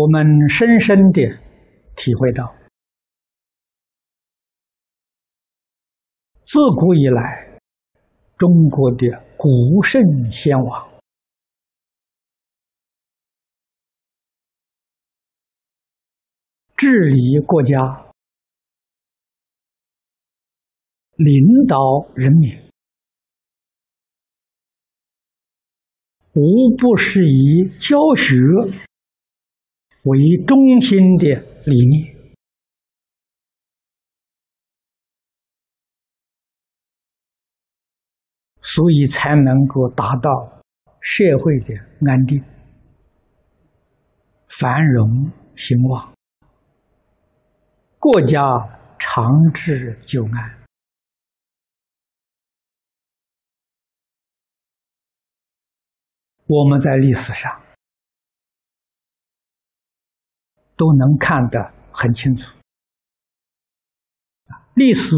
我们深深的体会到，自古以来，中国的古圣先王治理国家、领导人民，无不是以教学。为中心的理念，所以才能够达到社会的安定、繁荣兴旺，国家长治久安。我们在历史上。都能看得很清楚，历史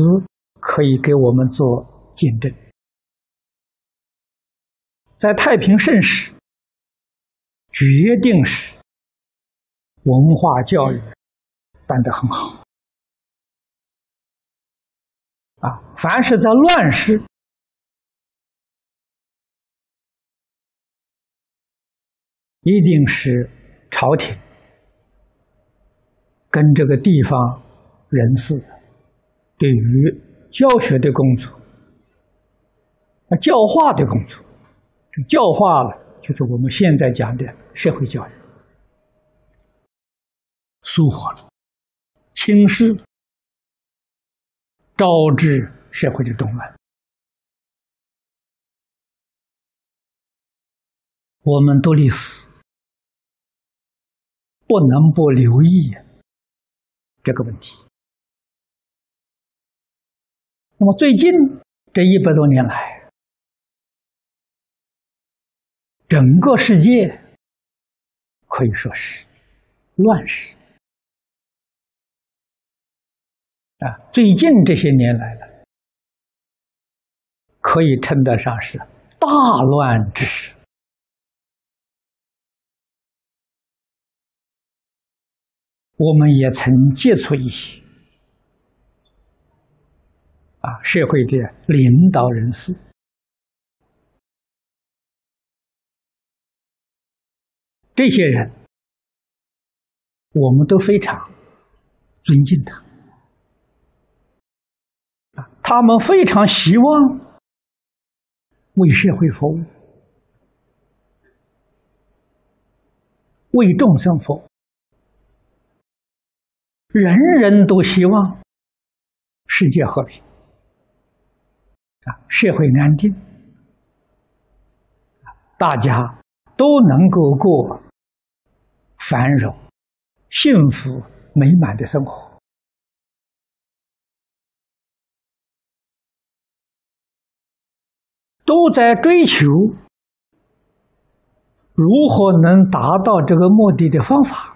可以给我们做见证。在太平盛世，决定是文化教育办得很好，啊，凡是在乱世，一定是朝廷。跟这个地方人士对于教学的工作、啊教化的工作，教化了就是我们现在讲的社会教育，疏忽了、轻视，招致社会的动乱。我们读历史，不能不留意。这个问题。那么最近这一百多年来，整个世界可以说是乱世啊！最近这些年来了，可以称得上是大乱之时。我们也曾接触一些啊，社会的领导人士，这些人我们都非常尊敬他啊，他们非常希望为社会服务，为众生服务。人人都希望世界和平。啊，社会安定，大家都能够过繁荣、幸福、美满的生活，都在追求如何能达到这个目的的方法。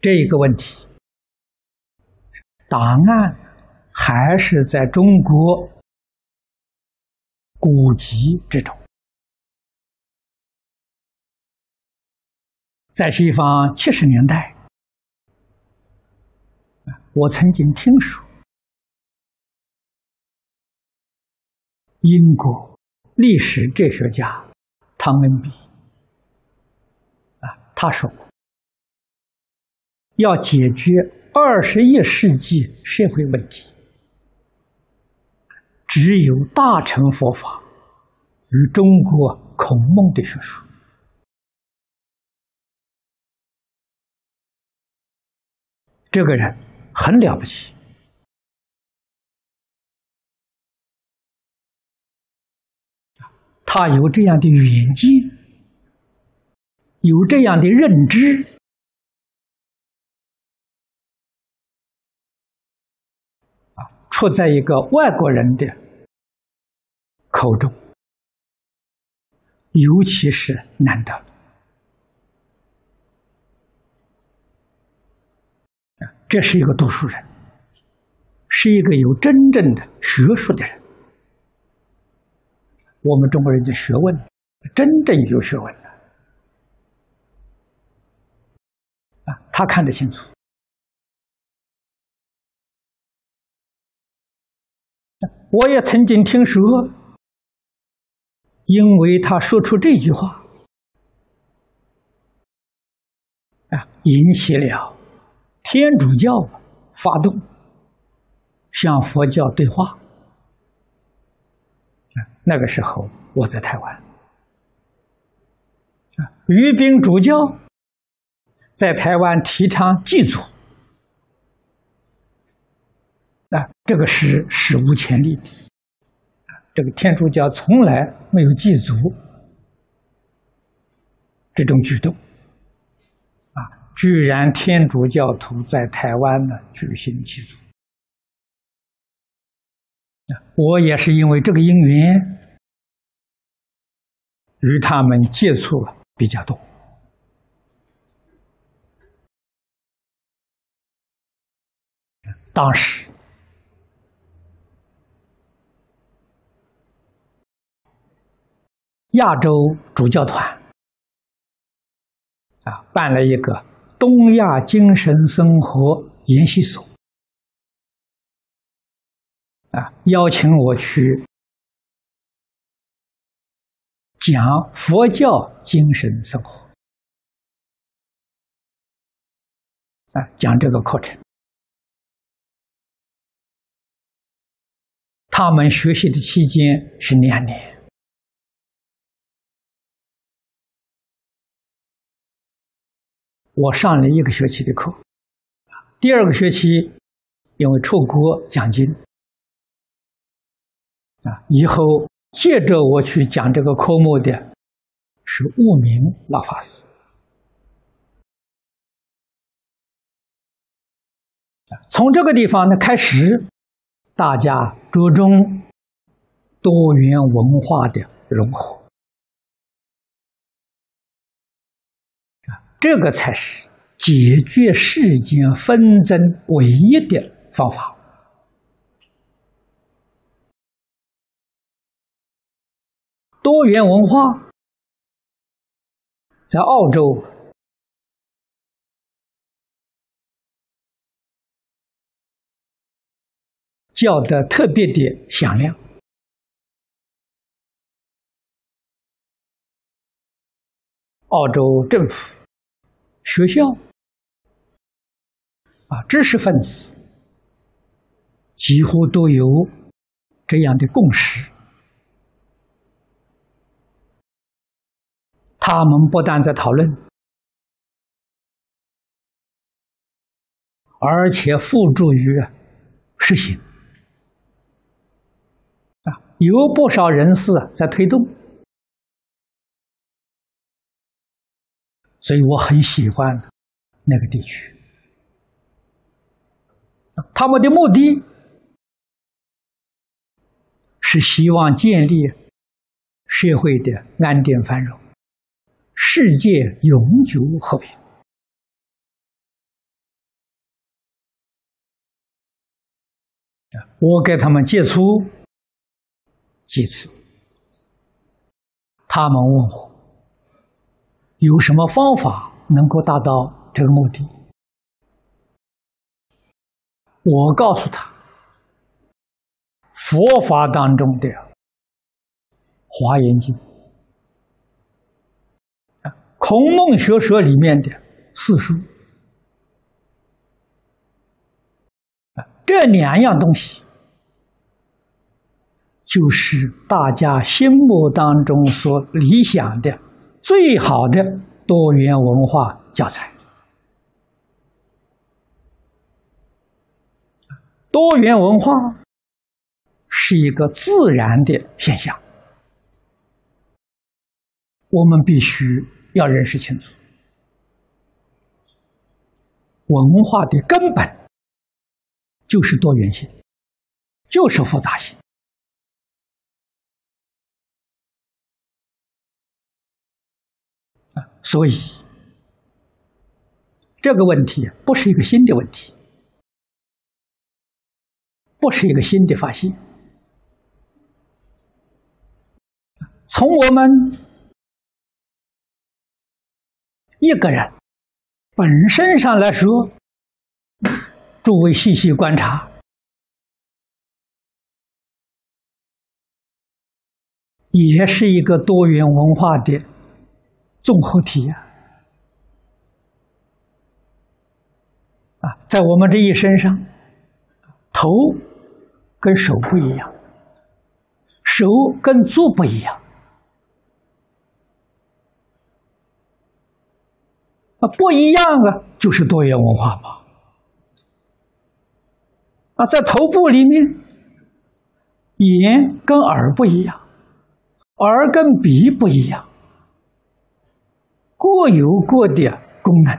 这个问题，答案还是在中国古籍之中。在西方七十年代，我曾经听说，英国历史哲学家汤恩比啊，他说过。要解决二十一世纪社会问题，只有大乘佛法与中国孔孟的学术。这个人很了不起，他有这样的远见，有这样的认知。出在一个外国人的口中，尤其是难得。这是一个读书人，是一个有真正的学术的人。我们中国人的学问，真正有学问的啊，他看得清楚。我也曾经听说，因为他说出这句话，啊，引起了天主教发动向佛教对话。那个时候我在台湾，啊，于兵主教在台湾提倡祭祖。啊，这个是史无前例的，这个天主教从来没有祭祖这种举动，啊，居然天主教徒在台湾呢举行祭祖，我也是因为这个因缘与他们接触了比较多，当时。亚洲主教团啊，办了一个东亚精神生活研习所啊，邀请我去讲佛教精神生活啊，讲这个课程。他们学习的期间是两年。我上了一个学期的课，第二个学期因为出国讲经，啊，以后接着我去讲这个科目的是悟明老法师，从这个地方呢开始，大家着重多元文化的融合。这个才是解决世间纷争唯一的方法。多元文化在澳洲叫的特别的响亮，澳洲政府。学校啊，知识分子几乎都有这样的共识。他们不但在讨论，而且付诸于实行啊，有不少人士在推动。所以我很喜欢那个地区，他们的目的是希望建立社会的安定繁荣，世界永久和平。我给他们接触几次，他们问我。有什么方法能够达到这个目的？我告诉他，佛法当中的《华严经》啊，孔孟学说里面的四书啊，这两样东西，就是大家心目当中所理想的。最好的多元文化教材，多元文化是一个自然的现象，我们必须要认识清楚。文化的根本就是多元性，就是复杂性。所以，这个问题不是一个新的问题。不是一个新的发现。从我们一个人本身上来说，诸位细细观察，也是一个多元文化的综合体呀。啊，在我们这一身上，头跟手不一样，手跟足不一样。啊，不一样啊，就是多元文化嘛。啊，在头部里面，眼跟耳不一样，耳跟鼻不一样，各有各的功能，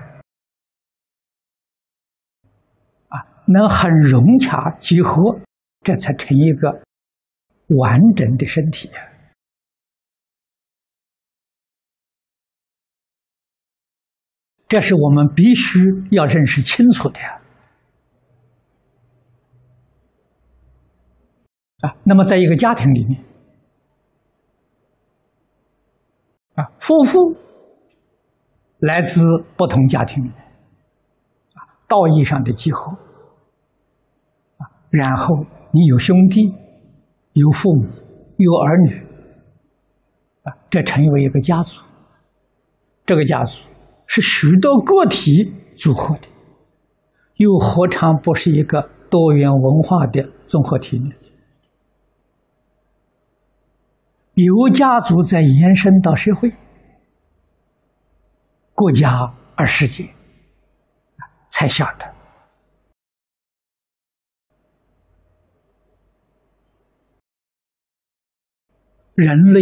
啊，能很融洽结合，这才成一个完整的身体。这是我们必须要认识清楚的啊！那么，在一个家庭里面，啊，夫妇来自不同家庭，啊，道义上的集合，啊，然后你有兄弟，有父母，有儿女，啊，这成为一个家族，这个家族。是许多个体组合的，又何尝不是一个多元文化的综合体呢？由家族再延伸到社会、国家而世界，才晓得人类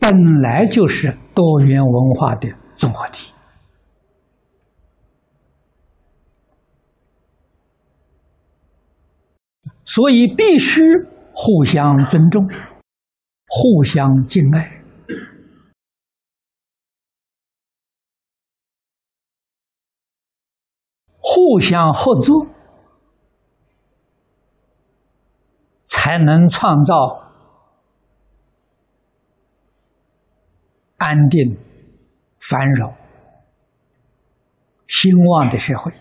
本来就是多元文化的综合体。所以必须互相尊重，互相敬爱，互相合作，才能创造安定、繁荣、兴旺的社会。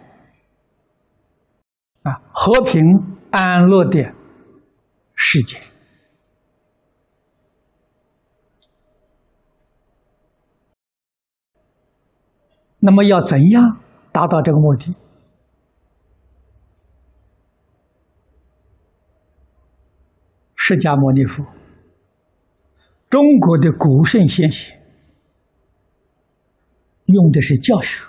啊，和平。安乐的世界。那么要怎样达到这个目的？释迦牟尼佛，中国的古圣先贤用的是教学。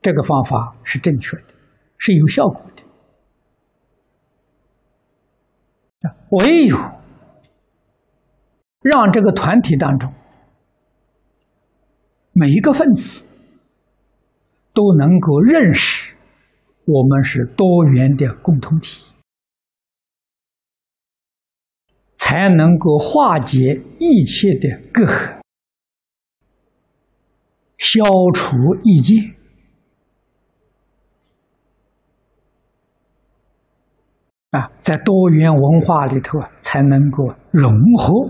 这个方法是正确的，是有效果的。唯有让这个团体当中每一个分子都能够认识我们是多元的共同体，才能够化解一切的隔阂，消除意见。啊，在多元文化里头啊，才能够融合，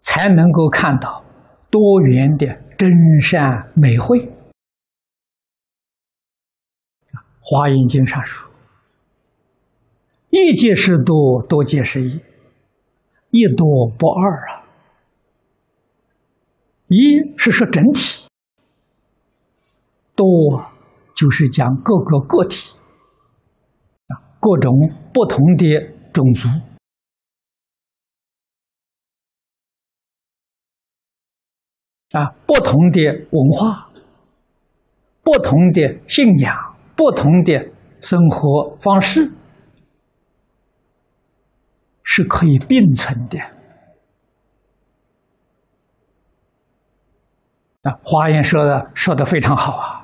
才能够看到多元的真善美慧。《华严经》上说：“一界是多，多界是一，一多不二啊。一是说整体，多。”就是讲各个个体啊，各种不同的种族啊，不同的文化，不同的信仰，不同的生活方式，是可以并存的。啊，华严说的说的非常好啊。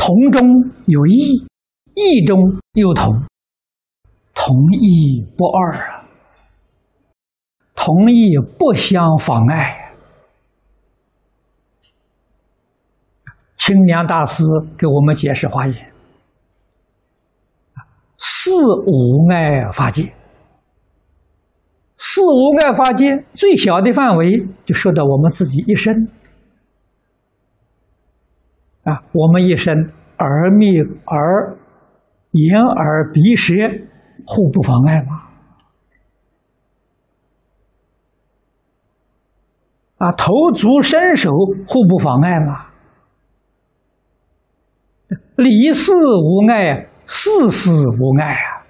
同中有异，异中有同，同异不二啊！同意不相妨碍。清凉大师给我们解释华严：四无碍法界，四无碍法界最小的范围就说到我们自己一生啊，我们一生耳、目、耳、眼、耳、鼻、舌，互不妨碍吗？啊，头足身手互不妨碍吗？离事无碍，事事无碍啊！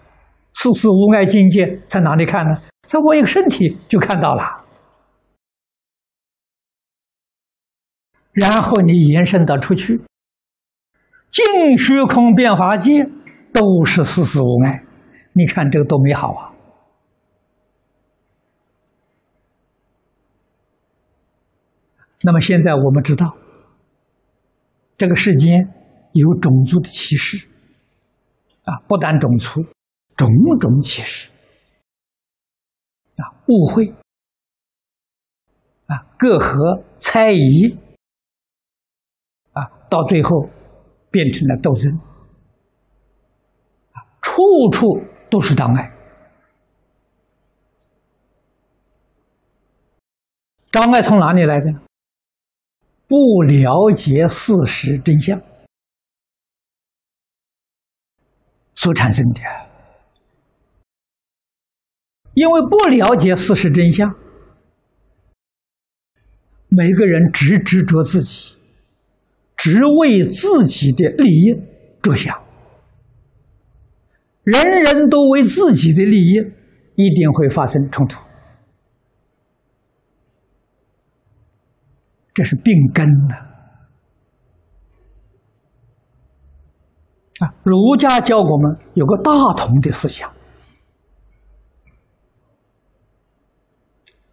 事事无碍境界在哪里看呢？在我一个身体就看到了。然后你延伸到出去，净虚空变法界都是事事无碍，你看这个多美好啊！那么现在我们知道，这个世间有种族的歧视，啊，不但种族，种种歧视，啊，误会，啊，隔阂、猜疑，啊，到最后变成了斗争，啊，处处都是障碍，障碍从哪里来的呢？不了解事实真相所产生的，因为不了解事实真相，每个人只执着自己，只为自己的利益着想，人人都为自己的利益，一定会发生冲突。这是病根了啊！儒家教我们有个大同的思想，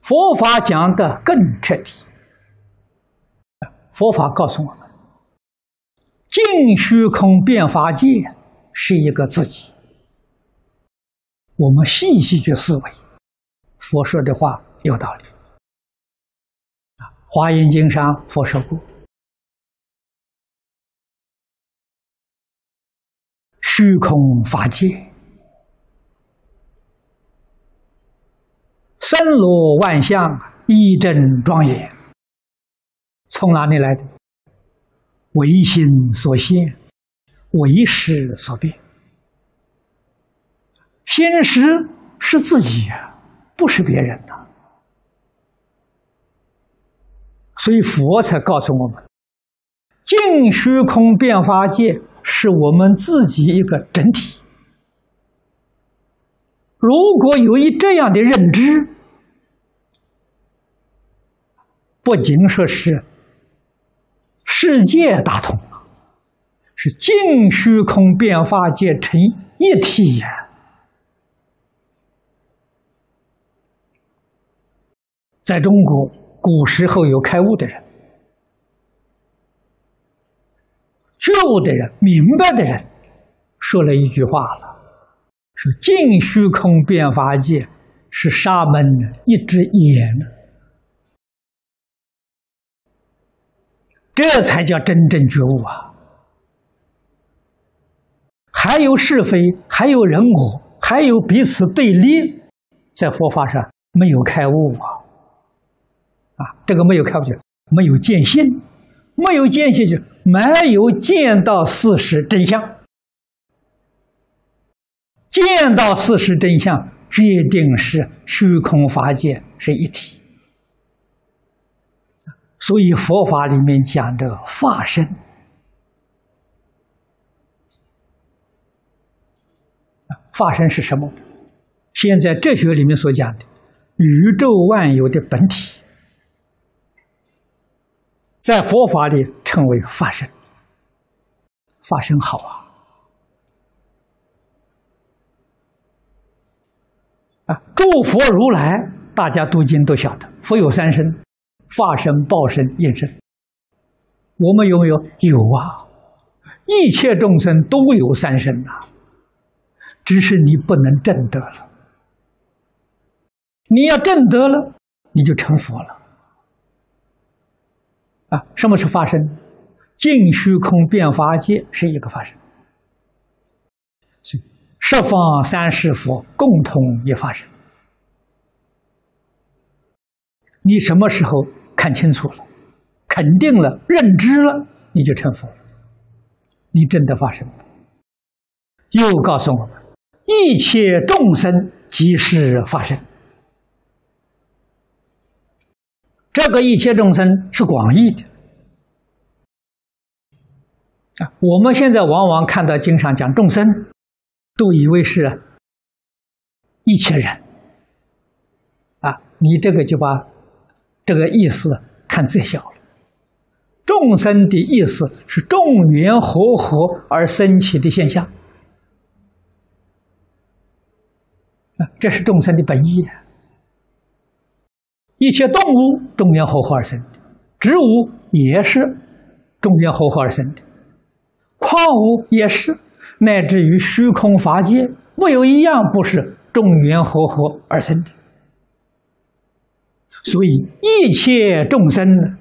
佛法讲的更彻底。佛法告诉我们，净虚空变法界是一个自己。我们细细去思维，佛说的话有道理啊。华严经上佛说过：“虚空法界，森罗万象，一真庄严。从哪里来的？唯心所现，唯识所变。心识是自己呀，不是别人呐。”所以佛才告诉我们，净虚空变法界是我们自己一个整体。如果有一这样的认知，不仅说是世界大同是净虚空变法界成一体呀。在中国。古时候有开悟的人、觉悟的人、明白的人，说了一句话了：“说净虚空变法界是沙门的一只眼，这才叫真正觉悟啊！还有是非，还有人我，还有彼此对立，在佛法上没有开悟啊！”啊，这个没有开悟就没有见性，没有见性就没有见到事实真相。见到事实真相，决定是虚空法界是一体。所以佛法里面讲这个化身，化身是什么？现在哲学里面所讲的宇宙万有的本体。在佛法里称为法身，法身好啊！啊，诸佛如来，大家读经都晓得，佛有三身：法身、报身、应身。我们有没有？有啊！一切众生都有三身呐，只是你不能证得了。你要证得了，你就成佛了。啊，什么是发生？净虚空变法界是一个发生，所以十方三世佛共同一发生。你什么时候看清楚了、肯定了、认知了，你就成佛了，你真的发生了。又告诉我们，一切众生即是发生。这个一切众生是广义的啊！我们现在往往看到经上讲众生，都以为是一切人啊！你这个就把这个意思看最小了。众生的意思是众缘和合而生起的现象啊，这是众生的本意。一切动物众缘和合而生的，植物也是众缘和合而生的，矿物也是，乃至于虚空法界，没有一样不是众缘和合而生的。所以一切众生呢，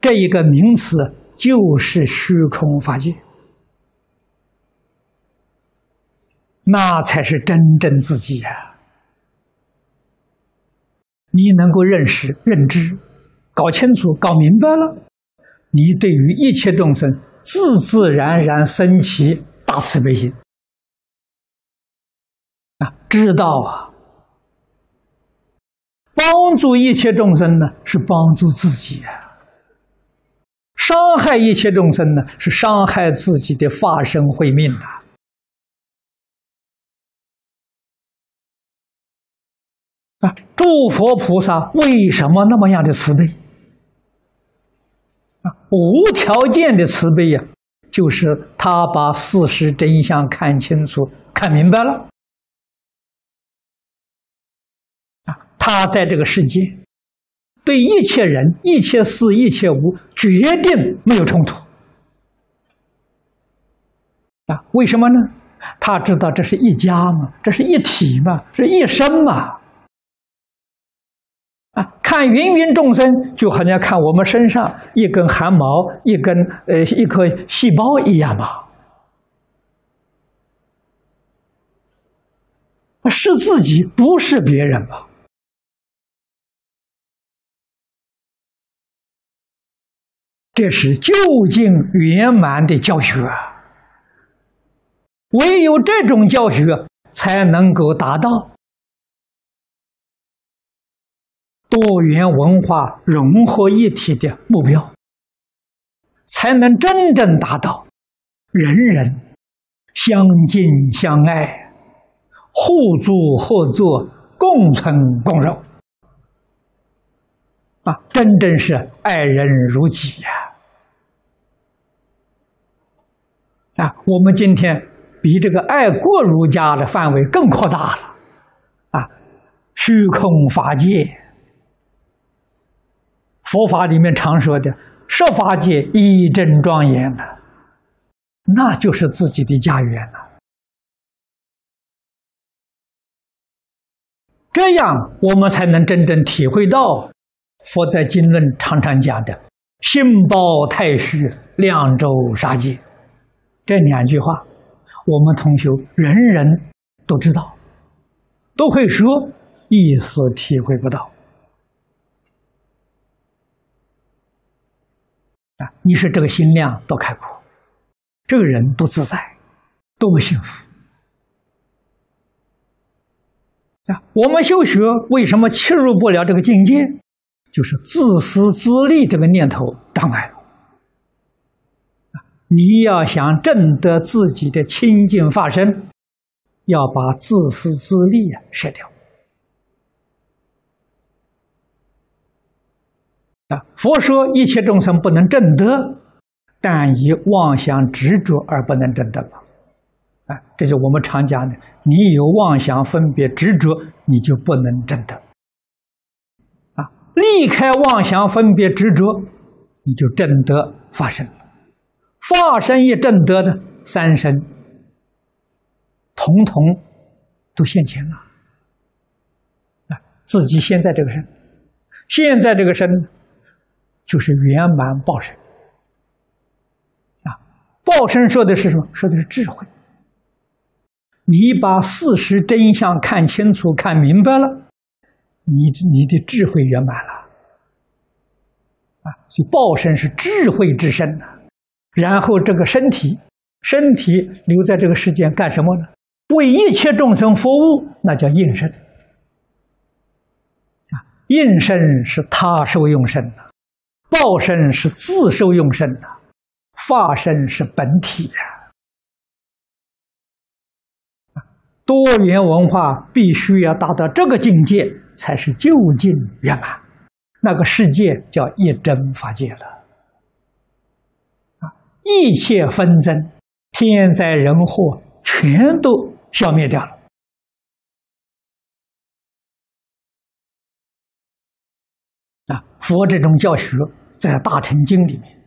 这一个名词就是虚空法界，那才是真正自己呀。你能够认识、认知、搞清楚、搞明白了，你对于一切众生自自然然升起大慈悲心啊！知道啊，帮助一切众生呢，是帮助自己啊；伤害一切众生呢，是伤害自己的法身慧命啊。啊，诸佛菩萨为什么那么样的慈悲？啊，无条件的慈悲呀，就是他把事实真相看清楚、看明白了。啊，他在这个世界，对一切人、一切事、一切物，决定没有冲突。啊，为什么呢？他知道这是一家嘛，这是一体嘛，是一生嘛。看芸芸众生，就好像看我们身上一根汗毛、一根呃一颗细胞一样嘛。是自己，不是别人吧？这是究竟圆满的教学！唯有这种教学，才能够达到。多元文化融合一体的目标，才能真正达到人人相敬相爱、互助合作、共存共荣啊！真正是爱人如己呀！啊，我们今天比这个爱国儒家的范围更扩大了啊！虚空法界。佛法里面常说的“设法界一真庄严”呢，那就是自己的家园了。这样我们才能真正体会到佛在经论常常讲的“心包太虚，量周杀界”这两句话，我们同学人人都知道，都会说，意思体会不到。啊！你说这个心量多开阔，这个人多自在，多么幸福啊！我们修学为什么切入不了这个境界？就是自私自利这个念头障碍了你要想证得自己的清净法身，要把自私自利啊舍掉。啊！佛说一切众生不能证得，但以妄想执着而不能证得吧？啊，这是我们常讲的，你有妄想分别执着，你就不能证得。啊，离开妄想分别执着，你就证得法身。法身一证得的三身，统统都现前了。啊，自己现在这个身，现在这个身就是圆满报身啊。报身说的是什么？说的是智慧。你把事实真相看清楚、看明白了，你你的智慧圆满了啊。所以报身是智慧之身呐。然后这个身体，身体留在这个世间干什么呢？为一切众生服务，那叫应身。啊，应身是他受用身的，报身是自受用身的，化身是本体的。多元文化必须要达到这个境界，才是究竟圆满。那个世界叫一真法界了。啊，一切纷争、天灾人祸，全都。消灭掉了啊！佛这种教学在《大乘经》里面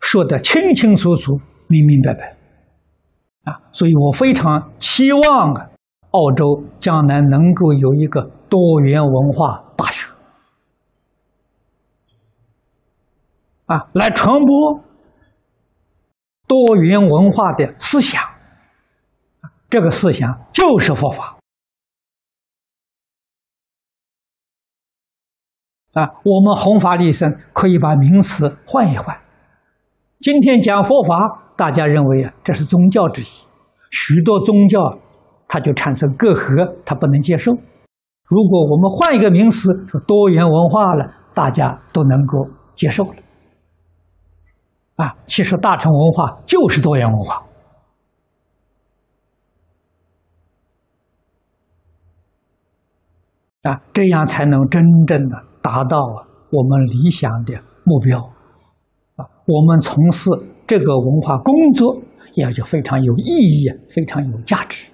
说的清清楚楚、明明白白啊！所以我非常期望啊，澳洲将来能够有一个多元文化大学啊，来传播多元文化的思想。这个思想就是佛法啊！我们弘法利生可以把名词换一换。今天讲佛法，大家认为啊，这是宗教之一，许多宗教它就产生隔阂，它不能接受。如果我们换一个名词，说多元文化了，大家都能够接受了。啊，其实大乘文化就是多元文化。啊，这样才能真正的达到了我们理想的目标。啊，我们从事这个文化工作，也就非常有意义，非常有价值。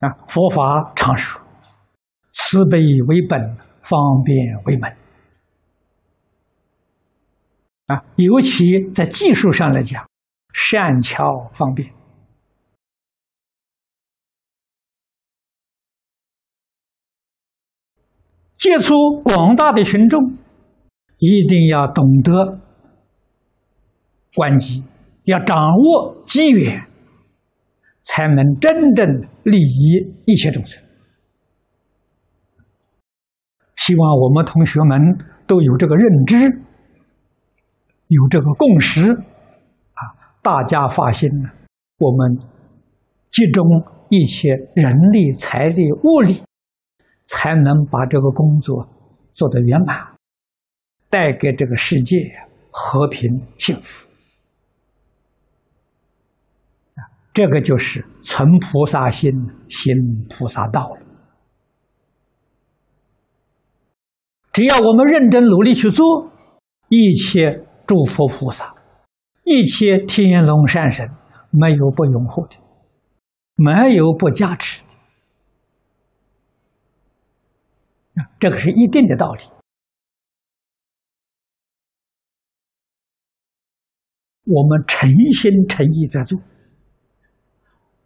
啊，佛法常说，慈悲为本，方便为门。啊，尤其在技术上来讲，善巧方便。接触广大的群众，一定要懂得关机，要掌握机缘，才能真正利益一切众生。希望我们同学们都有这个认知，有这个共识，啊，大家发心呢，我们集中一切人力、财力、物力。才能把这个工作做得圆满，带给这个世界和平幸福。这个就是存菩萨心，行菩萨道。只要我们认真努力去做，一切诸佛菩萨，一切天龙善神，没有不拥护的，没有不加持的。这个是一定的道理。我们诚心诚意在做，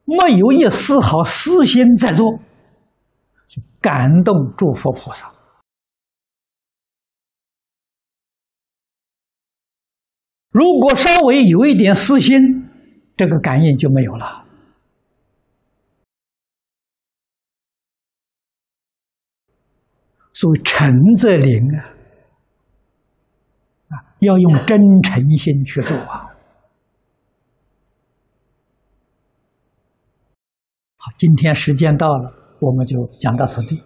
没有一丝毫私心在做，感动诸佛菩萨。如果稍微有一点私心，这个感应就没有了。所谓诚则灵啊，啊，要用真诚心去做啊。好，今天时间到了，我们就讲到此地。